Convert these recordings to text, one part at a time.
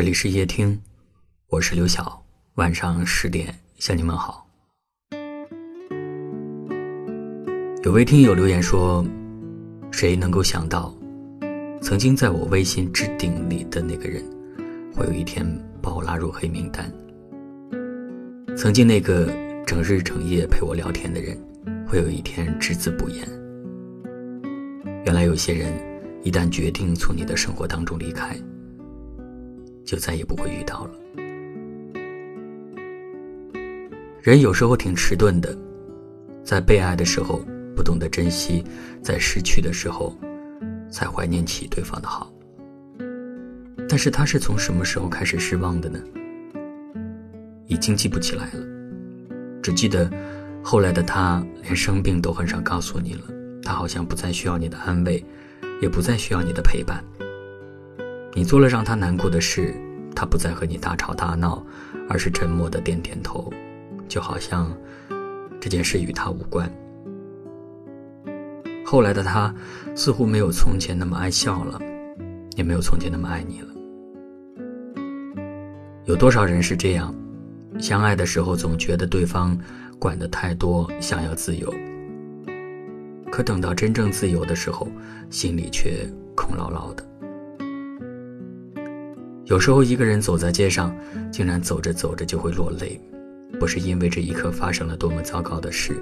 这里是夜听，我是刘晓。晚上十点向你们好。有位听友留言说：“谁能够想到，曾经在我微信置顶里的那个人，会有一天把我拉入黑名单？曾经那个整日整夜陪我聊天的人，会有一天只字不言？原来有些人，一旦决定从你的生活当中离开。”就再也不会遇到了。人有时候挺迟钝的，在被爱的时候不懂得珍惜，在失去的时候才怀念起对方的好。但是他是从什么时候开始失望的呢？已经记不起来了，只记得后来的他连生病都很少告诉你了。他好像不再需要你的安慰，也不再需要你的陪伴。你做了让他难过的事，他不再和你大吵大闹，而是沉默的点点头，就好像这件事与他无关。后来的他似乎没有从前那么爱笑了，也没有从前那么爱你了。有多少人是这样？相爱的时候总觉得对方管得太多，想要自由，可等到真正自由的时候，心里却空落落的。有时候，一个人走在街上，竟然走着走着就会落泪，不是因为这一刻发生了多么糟糕的事，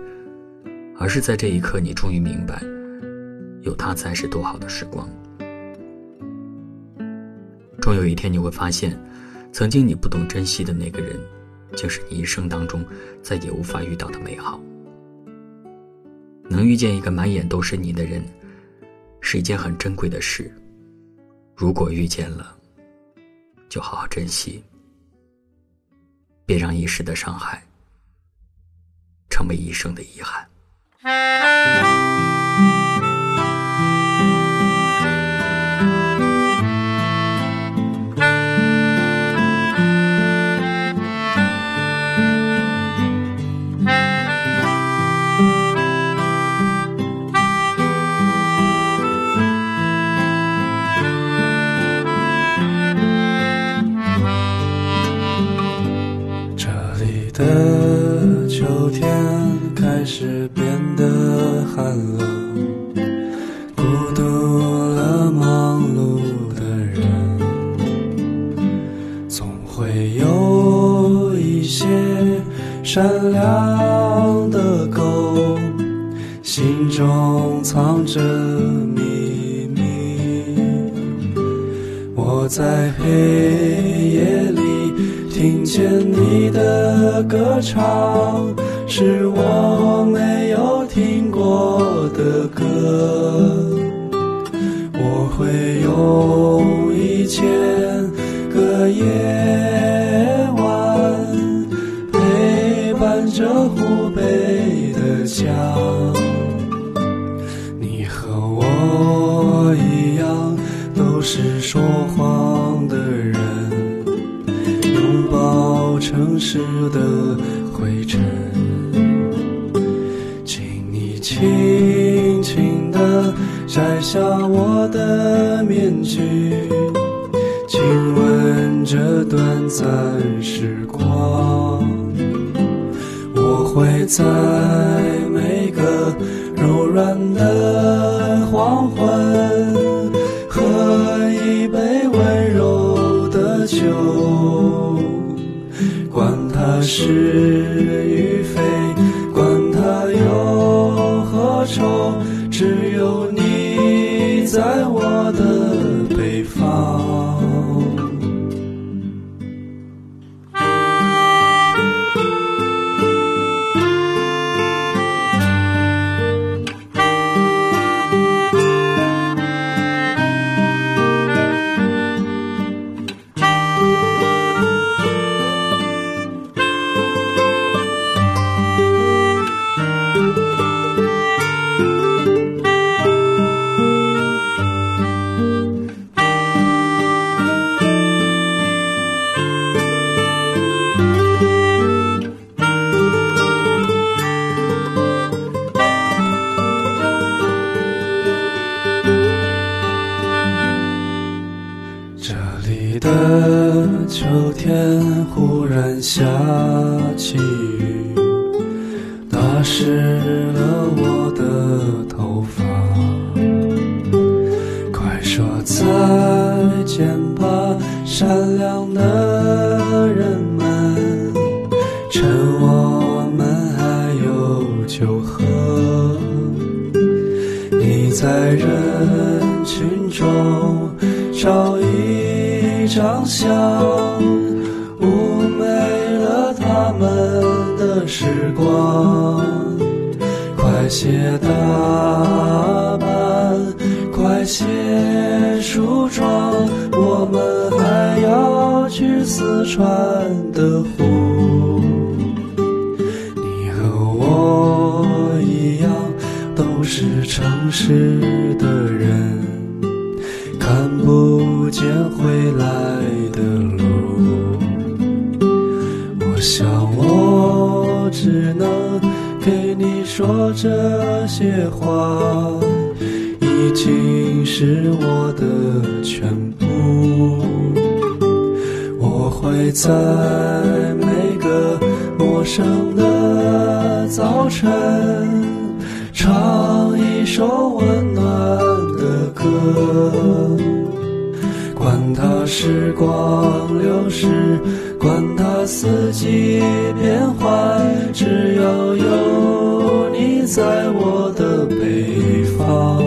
而是在这一刻，你终于明白，有他才是多好的时光。终有一天，你会发现，曾经你不懂珍惜的那个人，竟是你一生当中再也无法遇到的美好。能遇见一个满眼都是你的人，是一件很珍贵的事。如果遇见了，就好好珍惜，别让一时的伤害成为一生的遗憾。始变得寒冷，孤独了忙碌的人，总会有一些善良的狗，心中藏着秘密。我在黑夜里。听见你的歌唱，是我没有听过的歌。我会用一千个夜晚陪伴着湖北的家。你和我一样，都是说谎的人。拥抱城市的灰尘，轻轻地摘下我的面具，亲吻这短暂时光。我会在每个柔软的黄昏，喝一杯温柔的酒。管他是我的北方。的秋天忽然下起雨，打湿了我的头发。快说再见吧，善良的人们，趁我们还有酒喝。你在人群中找一长相，妩媚了他们的时光。快些打扮，快些梳妆，我们还要去四川的湖。你和我一样，都是城市的人，看不见回来的路。我想我只能给你说这些话，已经是我的全部。我会在每个陌生的早晨，唱一首温暖的歌。管他时光流逝，管他四季变换，只要有你在我的北方。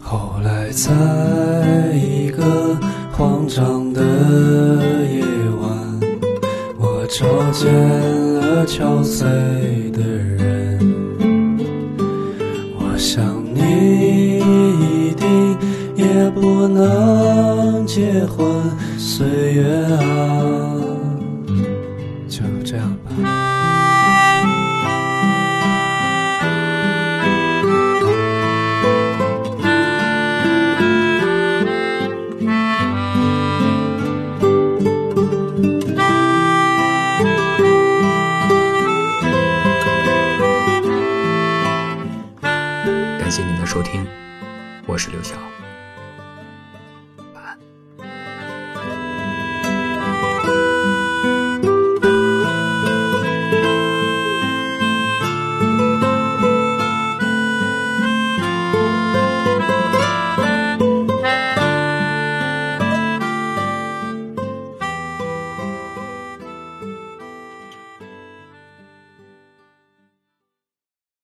后来，在一个慌张的夜晚，我找见了憔悴的人。我想你不能结婚，岁月啊，就这样吧。感谢您的收听，我是刘晓。